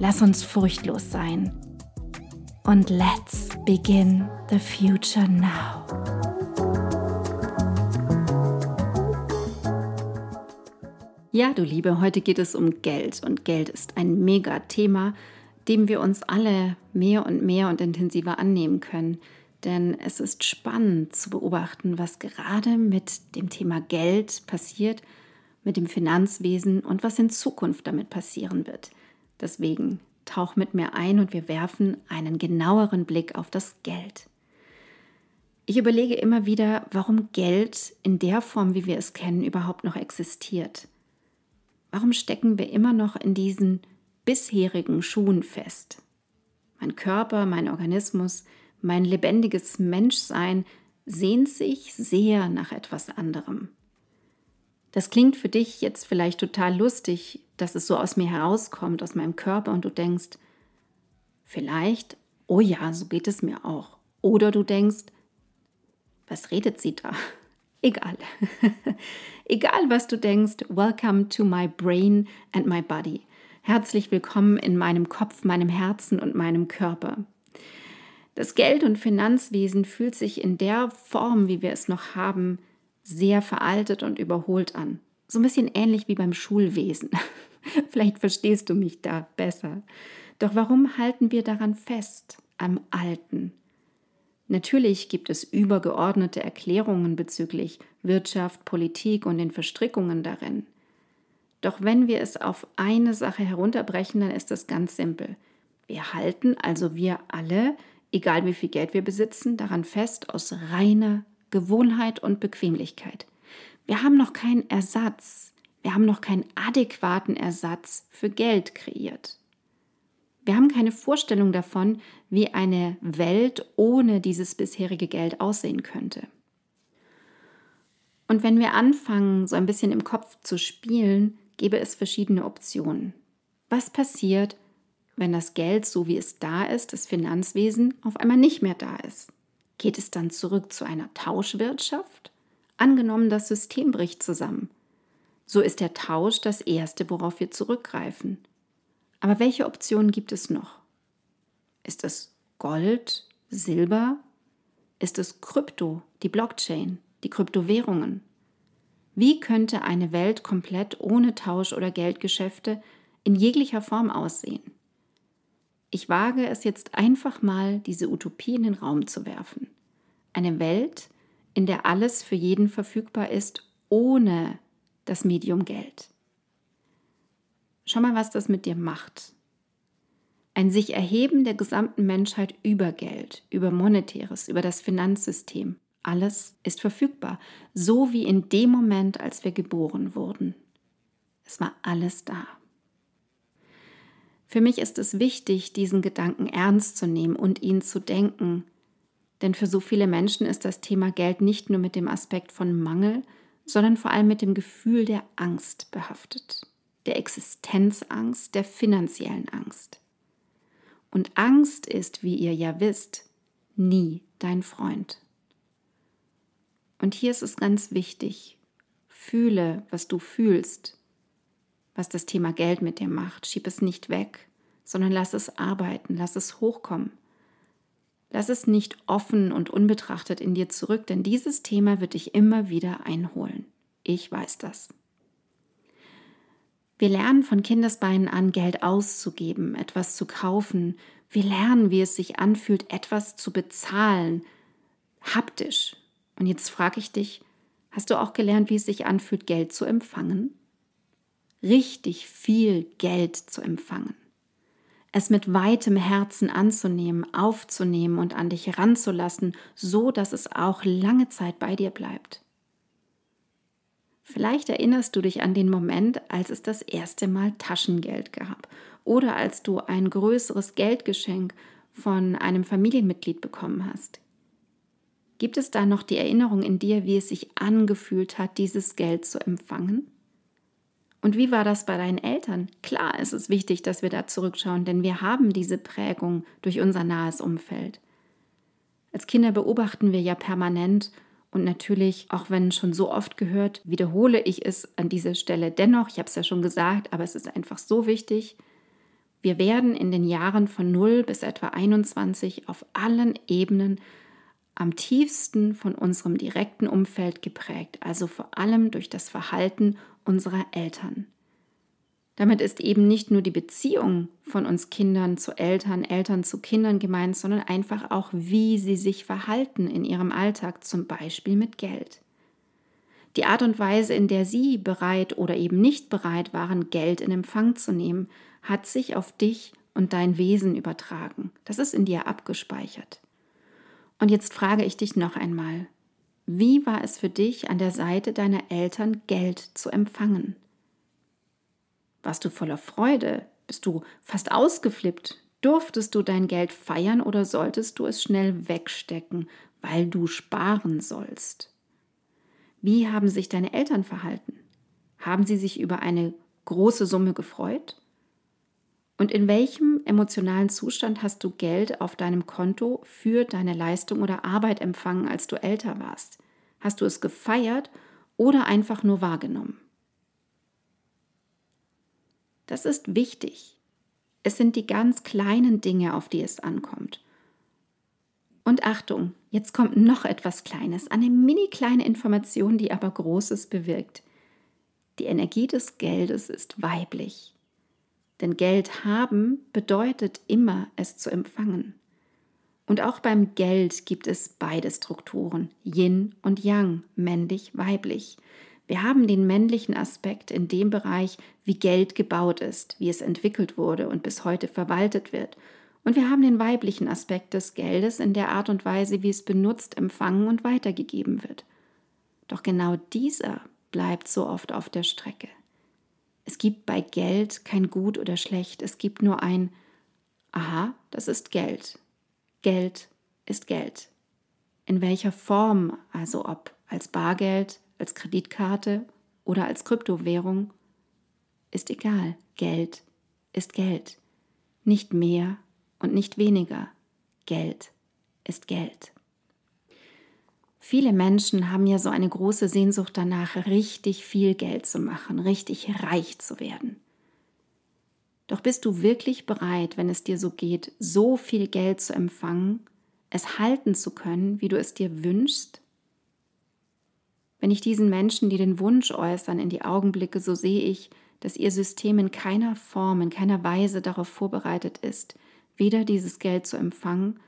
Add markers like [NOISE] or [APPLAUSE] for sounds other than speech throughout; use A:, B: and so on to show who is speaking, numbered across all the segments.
A: Lass uns furchtlos sein. Und let's begin the future now. Ja, du Liebe, heute geht es um Geld und Geld ist ein Mega-Thema, dem wir uns alle mehr und mehr und intensiver annehmen können. Denn es ist spannend zu beobachten, was gerade mit dem Thema Geld passiert, mit dem Finanzwesen und was in Zukunft damit passieren wird. Deswegen tauch mit mir ein und wir werfen einen genaueren Blick auf das Geld. Ich überlege immer wieder, warum Geld in der Form, wie wir es kennen, überhaupt noch existiert. Warum stecken wir immer noch in diesen bisherigen Schuhen fest? Mein Körper, mein Organismus, mein lebendiges Menschsein sehnt sich sehr nach etwas anderem. Das klingt für dich jetzt vielleicht total lustig, dass es so aus mir herauskommt, aus meinem Körper und du denkst, vielleicht, oh ja, so geht es mir auch. Oder du denkst, was redet sie da? [LAUGHS] Egal. [LAUGHS] Egal, was du denkst, welcome to my brain and my body. Herzlich willkommen in meinem Kopf, meinem Herzen und meinem Körper. Das Geld- und Finanzwesen fühlt sich in der Form, wie wir es noch haben, sehr veraltet und überholt an. So ein bisschen ähnlich wie beim Schulwesen. [LAUGHS] Vielleicht verstehst du mich da besser. Doch warum halten wir daran fest, am Alten? Natürlich gibt es übergeordnete Erklärungen bezüglich Wirtschaft, Politik und den Verstrickungen darin. Doch wenn wir es auf eine Sache herunterbrechen, dann ist es ganz simpel. Wir halten, also wir alle, egal wie viel Geld wir besitzen, daran fest aus reiner Gewohnheit und Bequemlichkeit. Wir haben noch keinen Ersatz, wir haben noch keinen adäquaten Ersatz für Geld kreiert. Wir haben keine Vorstellung davon, wie eine Welt ohne dieses bisherige Geld aussehen könnte. Und wenn wir anfangen, so ein bisschen im Kopf zu spielen, gäbe es verschiedene Optionen. Was passiert, wenn das Geld, so wie es da ist, das Finanzwesen, auf einmal nicht mehr da ist? Geht es dann zurück zu einer Tauschwirtschaft? Angenommen, das System bricht zusammen. So ist der Tausch das Erste, worauf wir zurückgreifen. Aber welche Optionen gibt es noch? Ist es Gold, Silber? Ist es Krypto, die Blockchain, die Kryptowährungen? Wie könnte eine Welt komplett ohne Tausch oder Geldgeschäfte in jeglicher Form aussehen? Ich wage es jetzt einfach mal, diese Utopie in den Raum zu werfen. Eine Welt, in der alles für jeden verfügbar ist, ohne das Medium Geld. Schau mal, was das mit dir macht. Ein sich erheben der gesamten Menschheit über Geld, über Monetäres, über das Finanzsystem. Alles ist verfügbar, so wie in dem Moment, als wir geboren wurden. Es war alles da. Für mich ist es wichtig, diesen Gedanken ernst zu nehmen und ihn zu denken. Denn für so viele Menschen ist das Thema Geld nicht nur mit dem Aspekt von Mangel, sondern vor allem mit dem Gefühl der Angst behaftet. Der Existenzangst, der finanziellen Angst. Und Angst ist, wie ihr ja wisst, nie dein Freund. Und hier ist es ganz wichtig, fühle, was du fühlst was das Thema Geld mit dir macht. Schieb es nicht weg, sondern lass es arbeiten, lass es hochkommen. Lass es nicht offen und unbetrachtet in dir zurück, denn dieses Thema wird dich immer wieder einholen. Ich weiß das. Wir lernen von Kindesbeinen an, Geld auszugeben, etwas zu kaufen, Wir lernen, wie es sich anfühlt, etwas zu bezahlen, haptisch. Und jetzt frage ich dich, hast du auch gelernt, wie es sich anfühlt, Geld zu empfangen? Richtig viel Geld zu empfangen. Es mit weitem Herzen anzunehmen, aufzunehmen und an dich heranzulassen, so dass es auch lange Zeit bei dir bleibt. Vielleicht erinnerst du dich an den Moment, als es das erste Mal Taschengeld gab oder als du ein größeres Geldgeschenk von einem Familienmitglied bekommen hast. Gibt es da noch die Erinnerung in dir, wie es sich angefühlt hat, dieses Geld zu empfangen? Und wie war das bei deinen Eltern? Klar, es ist wichtig, dass wir da zurückschauen, denn wir haben diese Prägung durch unser nahes Umfeld. Als Kinder beobachten wir ja permanent und natürlich, auch wenn schon so oft gehört, wiederhole ich es an dieser Stelle dennoch. Ich habe es ja schon gesagt, aber es ist einfach so wichtig. Wir werden in den Jahren von 0 bis etwa 21 auf allen Ebenen am tiefsten von unserem direkten Umfeld geprägt, also vor allem durch das Verhalten unserer Eltern. Damit ist eben nicht nur die Beziehung von uns Kindern zu Eltern, Eltern zu Kindern gemeint, sondern einfach auch, wie sie sich verhalten in ihrem Alltag, zum Beispiel mit Geld. Die Art und Weise, in der sie bereit oder eben nicht bereit waren, Geld in Empfang zu nehmen, hat sich auf dich und dein Wesen übertragen. Das ist in dir abgespeichert. Und jetzt frage ich dich noch einmal, wie war es für dich, an der Seite deiner Eltern Geld zu empfangen? Warst du voller Freude? Bist du fast ausgeflippt? Durftest du dein Geld feiern oder solltest du es schnell wegstecken, weil du sparen sollst? Wie haben sich deine Eltern verhalten? Haben sie sich über eine große Summe gefreut? Und in welchem emotionalen Zustand hast du Geld auf deinem Konto für deine Leistung oder Arbeit empfangen, als du älter warst? Hast du es gefeiert oder einfach nur wahrgenommen? Das ist wichtig. Es sind die ganz kleinen Dinge, auf die es ankommt. Und Achtung, jetzt kommt noch etwas Kleines, eine mini kleine Information, die aber Großes bewirkt. Die Energie des Geldes ist weiblich. Denn Geld haben bedeutet immer, es zu empfangen. Und auch beim Geld gibt es beide Strukturen, Yin und Yang, männlich, weiblich. Wir haben den männlichen Aspekt in dem Bereich, wie Geld gebaut ist, wie es entwickelt wurde und bis heute verwaltet wird. Und wir haben den weiblichen Aspekt des Geldes in der Art und Weise, wie es benutzt, empfangen und weitergegeben wird. Doch genau dieser bleibt so oft auf der Strecke. Es gibt bei Geld kein Gut oder Schlecht, es gibt nur ein Aha, das ist Geld. Geld ist Geld. In welcher Form, also ob als Bargeld, als Kreditkarte oder als Kryptowährung, ist egal. Geld ist Geld. Nicht mehr und nicht weniger. Geld ist Geld. Viele Menschen haben ja so eine große Sehnsucht danach, richtig viel Geld zu machen, richtig reich zu werden. Doch bist du wirklich bereit, wenn es dir so geht, so viel Geld zu empfangen, es halten zu können, wie du es dir wünschst wenn ich diesen Menschen, die den Wunsch äußern, in die Augen blicke, so sehe ich, dass ihr System in keiner Form, in keiner Weise darauf vorbereitet ist, weder dieses Geld zu empfangen,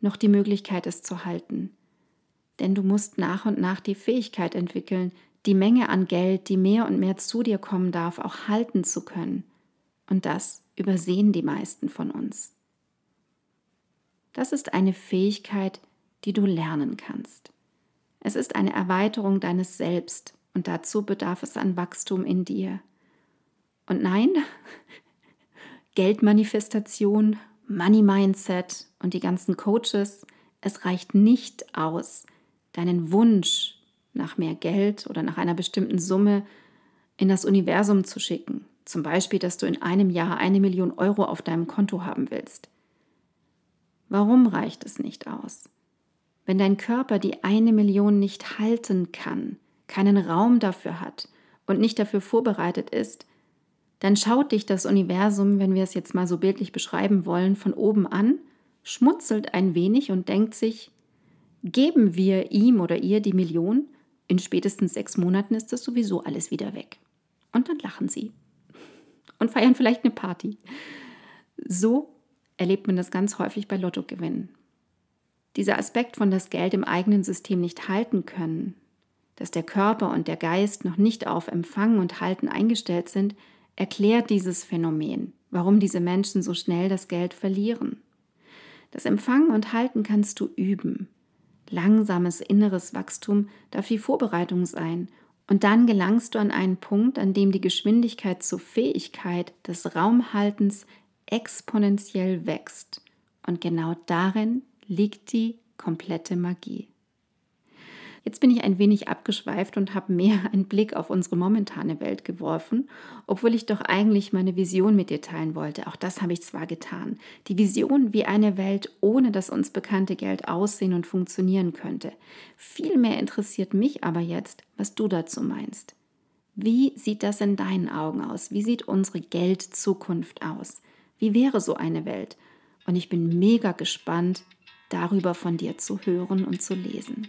A: noch die Möglichkeit, es zu halten. Denn du musst nach und nach die Fähigkeit entwickeln, die Menge an Geld, die mehr und mehr zu dir kommen darf, auch halten zu können. Und das übersehen die meisten von uns. Das ist eine Fähigkeit, die du lernen kannst. Es ist eine Erweiterung deines Selbst und dazu bedarf es an Wachstum in dir. Und nein, [LAUGHS] Geldmanifestation, Money Mindset und die ganzen Coaches, es reicht nicht aus, deinen Wunsch nach mehr Geld oder nach einer bestimmten Summe in das Universum zu schicken. Zum Beispiel, dass du in einem Jahr eine Million Euro auf deinem Konto haben willst. Warum reicht es nicht aus? Wenn dein Körper die eine Million nicht halten kann, keinen Raum dafür hat und nicht dafür vorbereitet ist, dann schaut dich das Universum, wenn wir es jetzt mal so bildlich beschreiben wollen, von oben an, schmutzelt ein wenig und denkt sich, geben wir ihm oder ihr die Million, in spätestens sechs Monaten ist das sowieso alles wieder weg. Und dann lachen sie und feiern vielleicht eine Party. So erlebt man das ganz häufig bei Lottogewinnen. Dieser Aspekt von das Geld im eigenen System nicht halten können, dass der Körper und der Geist noch nicht auf Empfangen und Halten eingestellt sind, erklärt dieses Phänomen, warum diese Menschen so schnell das Geld verlieren. Das Empfangen und Halten kannst du üben. Langsames inneres Wachstum darf die Vorbereitung sein und dann gelangst du an einen Punkt, an dem die Geschwindigkeit zur Fähigkeit des Raumhaltens exponentiell wächst. Und genau darin liegt die komplette Magie. Jetzt bin ich ein wenig abgeschweift und habe mehr [LAUGHS] einen Blick auf unsere momentane Welt geworfen, obwohl ich doch eigentlich meine Vision mit dir teilen wollte. Auch das habe ich zwar getan. Die Vision, wie eine Welt ohne das uns bekannte Geld aussehen und funktionieren könnte. Vielmehr interessiert mich aber jetzt, was du dazu meinst. Wie sieht das in deinen Augen aus? Wie sieht unsere Geldzukunft aus? Wie wäre so eine Welt? Und ich bin mega gespannt, darüber von dir zu hören und zu lesen.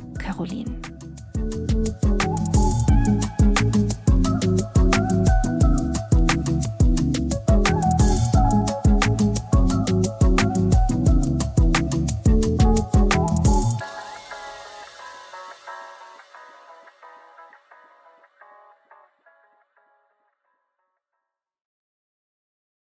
A: Caroline.